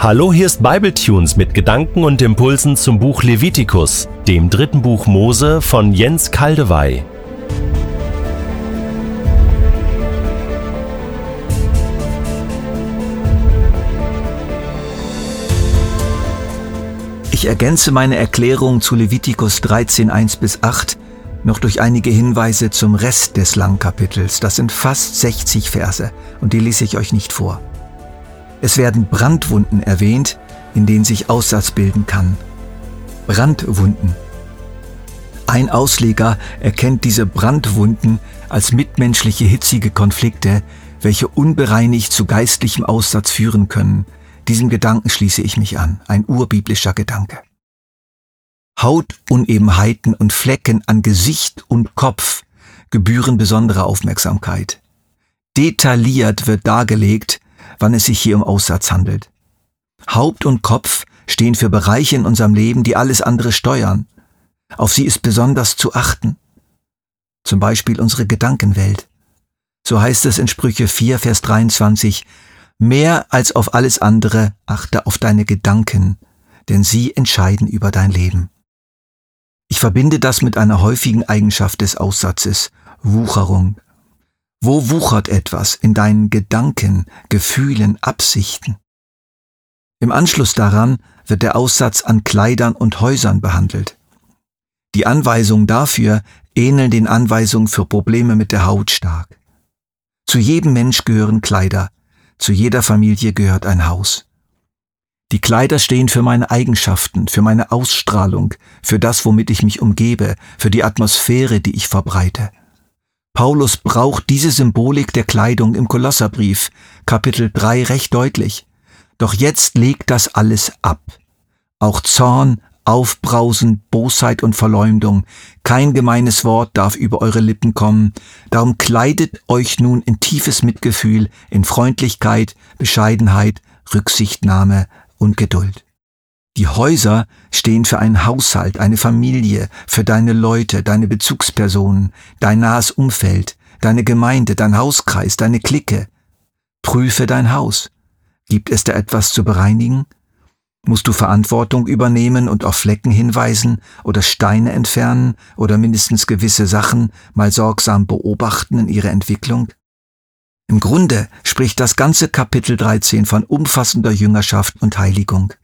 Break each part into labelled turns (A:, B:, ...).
A: Hallo, hier ist Bibletunes mit Gedanken und Impulsen zum Buch Levitikus, dem dritten Buch Mose von Jens Kaldewey.
B: Ich ergänze meine Erklärung zu Levitikus 13, 1 bis 8 noch durch einige Hinweise zum Rest des langen Kapitels. Das sind fast 60 Verse und die lese ich euch nicht vor. Es werden Brandwunden erwähnt, in denen sich Aussatz bilden kann. Brandwunden. Ein Ausleger erkennt diese Brandwunden als mitmenschliche hitzige Konflikte, welche unbereinigt zu geistlichem Aussatz führen können. Diesem Gedanken schließe ich mich an, ein urbiblischer Gedanke. Hautunebenheiten und Flecken an Gesicht und Kopf gebühren besondere Aufmerksamkeit. Detailliert wird dargelegt, wann es sich hier um Aussatz handelt. Haupt und Kopf stehen für Bereiche in unserem Leben, die alles andere steuern. Auf sie ist besonders zu achten. Zum Beispiel unsere Gedankenwelt. So heißt es in Sprüche 4, Vers 23, Mehr als auf alles andere achte auf deine Gedanken, denn sie entscheiden über dein Leben. Ich verbinde das mit einer häufigen Eigenschaft des Aussatzes, Wucherung. Wo wuchert etwas in deinen Gedanken, Gefühlen, Absichten? Im Anschluss daran wird der Aussatz an Kleidern und Häusern behandelt. Die Anweisungen dafür ähneln den Anweisungen für Probleme mit der Haut stark. Zu jedem Mensch gehören Kleider, zu jeder Familie gehört ein Haus. Die Kleider stehen für meine Eigenschaften, für meine Ausstrahlung, für das, womit ich mich umgebe, für die Atmosphäre, die ich verbreite. Paulus braucht diese Symbolik der Kleidung im Kolosserbrief, Kapitel 3, recht deutlich. Doch jetzt legt das alles ab. Auch Zorn, Aufbrausen, Bosheit und Verleumdung. Kein gemeines Wort darf über eure Lippen kommen. Darum kleidet euch nun in tiefes Mitgefühl, in Freundlichkeit, Bescheidenheit, Rücksichtnahme, und Geduld. Die Häuser stehen für einen Haushalt, eine Familie, für deine Leute, deine Bezugspersonen, dein nahes Umfeld, deine Gemeinde, dein Hauskreis, deine Clique. Prüfe dein Haus. Gibt es da etwas zu bereinigen? Musst du Verantwortung übernehmen und auf Flecken hinweisen oder Steine entfernen oder mindestens gewisse Sachen mal sorgsam beobachten in ihrer Entwicklung? Im Grunde spricht das ganze Kapitel 13 von umfassender Jüngerschaft und Heiligung.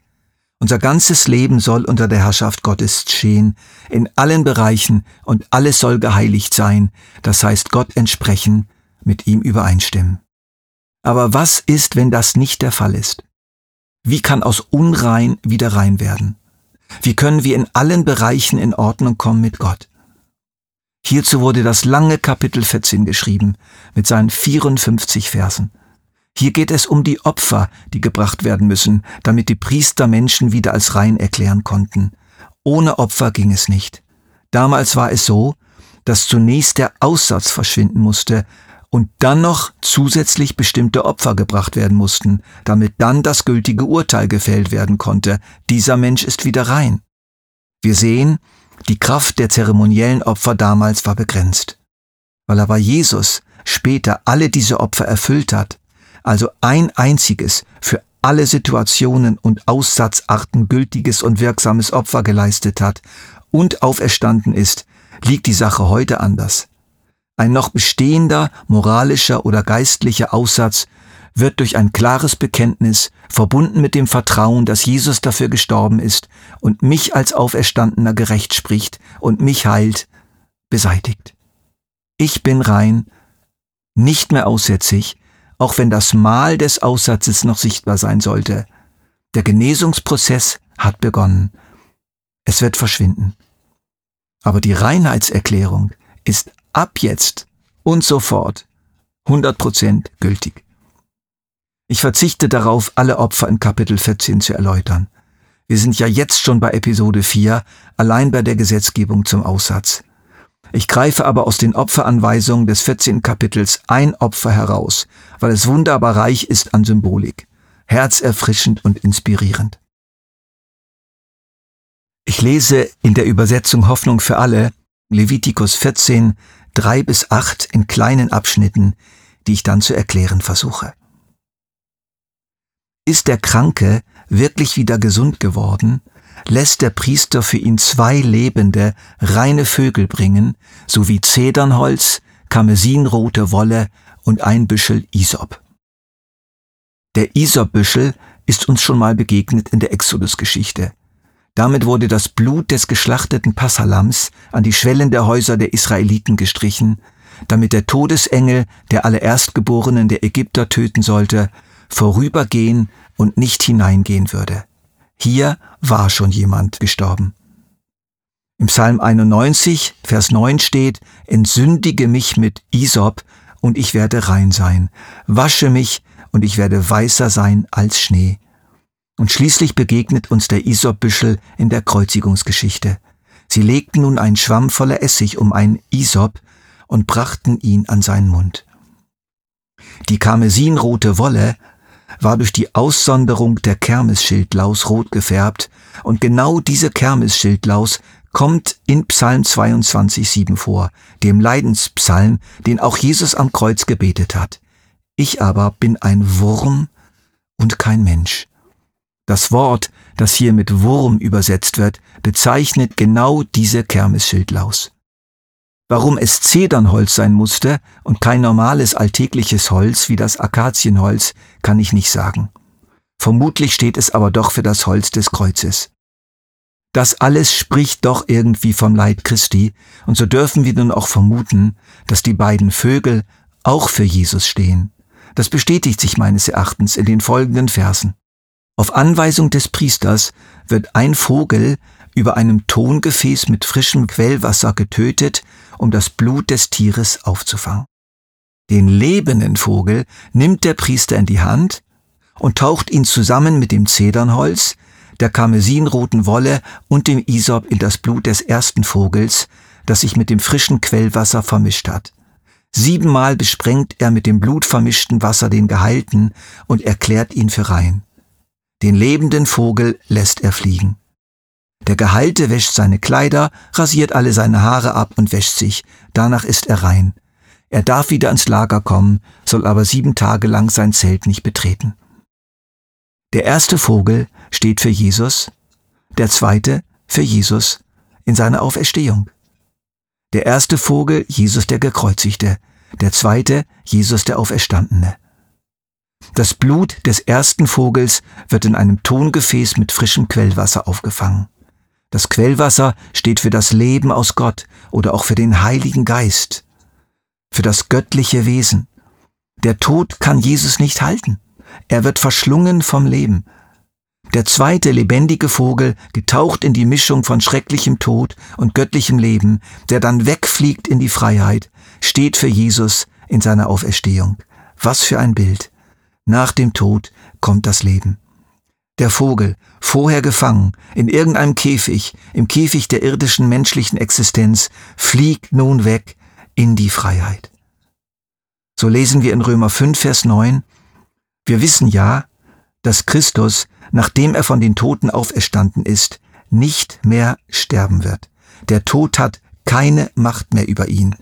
B: Unser ganzes Leben soll unter der Herrschaft Gottes stehen, in allen Bereichen, und alles soll geheiligt sein, das heißt Gott entsprechen, mit ihm übereinstimmen. Aber was ist, wenn das nicht der Fall ist? Wie kann aus unrein wieder rein werden? Wie können wir in allen Bereichen in Ordnung kommen mit Gott? Hierzu wurde das lange Kapitel 14 geschrieben, mit seinen 54 Versen. Hier geht es um die Opfer, die gebracht werden müssen, damit die Priester Menschen wieder als rein erklären konnten. Ohne Opfer ging es nicht. Damals war es so, dass zunächst der Aussatz verschwinden musste und dann noch zusätzlich bestimmte Opfer gebracht werden mussten, damit dann das gültige Urteil gefällt werden konnte. Dieser Mensch ist wieder rein. Wir sehen, die Kraft der zeremoniellen Opfer damals war begrenzt. Weil aber Jesus später alle diese Opfer erfüllt hat, also ein einziges für alle Situationen und Aussatzarten gültiges und wirksames Opfer geleistet hat und auferstanden ist, liegt die Sache heute anders. Ein noch bestehender moralischer oder geistlicher Aussatz wird durch ein klares Bekenntnis, verbunden mit dem Vertrauen, dass Jesus dafür gestorben ist und mich als Auferstandener gerecht spricht und mich heilt, beseitigt. Ich bin rein, nicht mehr aussätzig, auch wenn das Mal des Aussatzes noch sichtbar sein sollte. Der Genesungsprozess hat begonnen. Es wird verschwinden. Aber die Reinheitserklärung ist ab jetzt und sofort 100% gültig. Ich verzichte darauf, alle Opfer in Kapitel 14 zu erläutern. Wir sind ja jetzt schon bei Episode 4, allein bei der Gesetzgebung zum Aussatz. Ich greife aber aus den Opferanweisungen des 14. Kapitels ein Opfer heraus, weil es wunderbar reich ist an Symbolik, herzerfrischend und inspirierend. Ich lese in der Übersetzung Hoffnung für alle Levitikus 14, 3 bis 8 in kleinen Abschnitten, die ich dann zu erklären versuche. Ist der Kranke wirklich wieder gesund geworden, lässt der Priester für ihn zwei lebende, reine Vögel bringen, sowie Zedernholz, karmesinrote Wolle und ein Büschel Isop. Der Isopbüschel ist uns schon mal begegnet in der Exodus-Geschichte. Damit wurde das Blut des geschlachteten Passalams an die Schwellen der Häuser der Israeliten gestrichen, damit der Todesengel, der alle Erstgeborenen der Ägypter töten sollte, vorübergehen und nicht hineingehen würde. Hier war schon jemand gestorben. Im Psalm 91, Vers 9 steht, Entsündige mich mit Isop und ich werde rein sein. Wasche mich und ich werde weißer sein als Schnee. Und schließlich begegnet uns der Isopbüschel in der Kreuzigungsgeschichte. Sie legten nun einen Schwamm voller Essig um einen Isop und brachten ihn an seinen Mund. Die karmesinrote Wolle war durch die Aussonderung der Kermisschildlaus rot gefärbt und genau diese Kermisschildlaus kommt in Psalm 22,7 vor, dem Leidenspsalm, den auch Jesus am Kreuz gebetet hat. Ich aber bin ein Wurm und kein Mensch. Das Wort, das hier mit Wurm übersetzt wird, bezeichnet genau diese Kermisschildlaus. Warum es Zedernholz sein musste und kein normales alltägliches Holz wie das Akazienholz, kann ich nicht sagen. Vermutlich steht es aber doch für das Holz des Kreuzes. Das alles spricht doch irgendwie vom Leid Christi, und so dürfen wir nun auch vermuten, dass die beiden Vögel auch für Jesus stehen. Das bestätigt sich meines Erachtens in den folgenden Versen. Auf Anweisung des Priesters wird ein Vogel über einem Tongefäß mit frischem Quellwasser getötet, um das Blut des Tieres aufzufangen. Den lebenden Vogel nimmt der Priester in die Hand und taucht ihn zusammen mit dem Zedernholz, der karmesinroten Wolle und dem Isop in das Blut des ersten Vogels, das sich mit dem frischen Quellwasser vermischt hat. Siebenmal besprengt er mit dem blutvermischten Wasser den Geheilten und erklärt ihn für rein. Den lebenden Vogel lässt er fliegen. Der Gehalte wäscht seine Kleider, rasiert alle seine Haare ab und wäscht sich. Danach ist er rein. Er darf wieder ins Lager kommen, soll aber sieben Tage lang sein Zelt nicht betreten. Der erste Vogel steht für Jesus, der zweite für Jesus in seiner Auferstehung. Der erste Vogel Jesus der Gekreuzigte, der zweite Jesus der Auferstandene. Das Blut des ersten Vogels wird in einem Tongefäß mit frischem Quellwasser aufgefangen. Das Quellwasser steht für das Leben aus Gott oder auch für den Heiligen Geist, für das göttliche Wesen. Der Tod kann Jesus nicht halten. Er wird verschlungen vom Leben. Der zweite lebendige Vogel, getaucht in die Mischung von schrecklichem Tod und göttlichem Leben, der dann wegfliegt in die Freiheit, steht für Jesus in seiner Auferstehung. Was für ein Bild. Nach dem Tod kommt das Leben. Der Vogel, vorher gefangen, in irgendeinem Käfig, im Käfig der irdischen menschlichen Existenz, fliegt nun weg in die Freiheit. So lesen wir in Römer 5, Vers 9, wir wissen ja, dass Christus, nachdem er von den Toten auferstanden ist, nicht mehr sterben wird. Der Tod hat keine Macht mehr über ihn.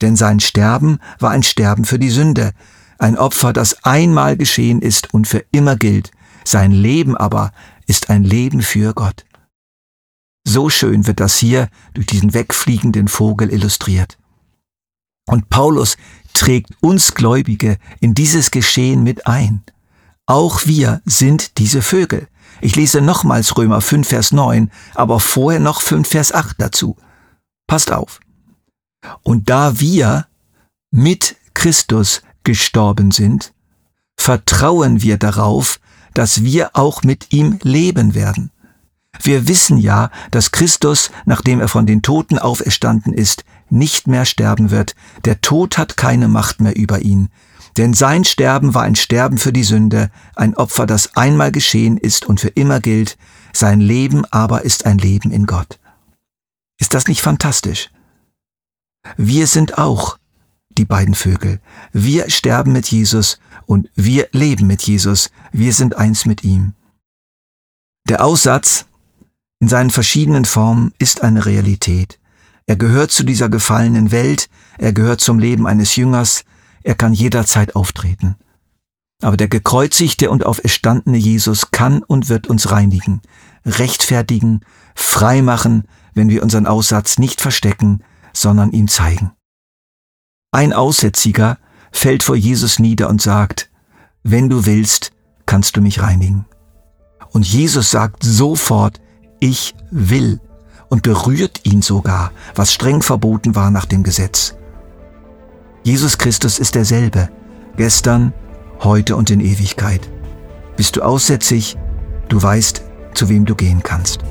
B: Denn sein Sterben war ein Sterben für die Sünde, ein Opfer, das einmal geschehen ist und für immer gilt, sein Leben aber ist ein Leben für Gott. So schön wird das hier durch diesen wegfliegenden Vogel illustriert. Und Paulus trägt uns Gläubige in dieses Geschehen mit ein. Auch wir sind diese Vögel. Ich lese nochmals Römer 5, Vers 9, aber vorher noch 5, Vers 8 dazu. Passt auf. Und da wir mit Christus gestorben sind, vertrauen wir darauf, dass wir auch mit ihm leben werden. Wir wissen ja, dass Christus, nachdem er von den Toten auferstanden ist, nicht mehr sterben wird. Der Tod hat keine Macht mehr über ihn. Denn sein Sterben war ein Sterben für die Sünde, ein Opfer, das einmal geschehen ist und für immer gilt. Sein Leben aber ist ein Leben in Gott. Ist das nicht fantastisch? Wir sind auch die beiden Vögel. Wir sterben mit Jesus und wir leben mit Jesus. Wir sind eins mit ihm. Der Aussatz in seinen verschiedenen Formen ist eine Realität. Er gehört zu dieser gefallenen Welt, er gehört zum Leben eines Jüngers, er kann jederzeit auftreten. Aber der gekreuzigte und auferstandene Jesus kann und wird uns reinigen, rechtfertigen, freimachen, wenn wir unseren Aussatz nicht verstecken, sondern ihm zeigen. Ein Aussätziger fällt vor Jesus nieder und sagt, wenn du willst, kannst du mich reinigen. Und Jesus sagt sofort, ich will und berührt ihn sogar, was streng verboten war nach dem Gesetz. Jesus Christus ist derselbe, gestern, heute und in Ewigkeit. Bist du aussätzig, du weißt, zu wem du gehen kannst.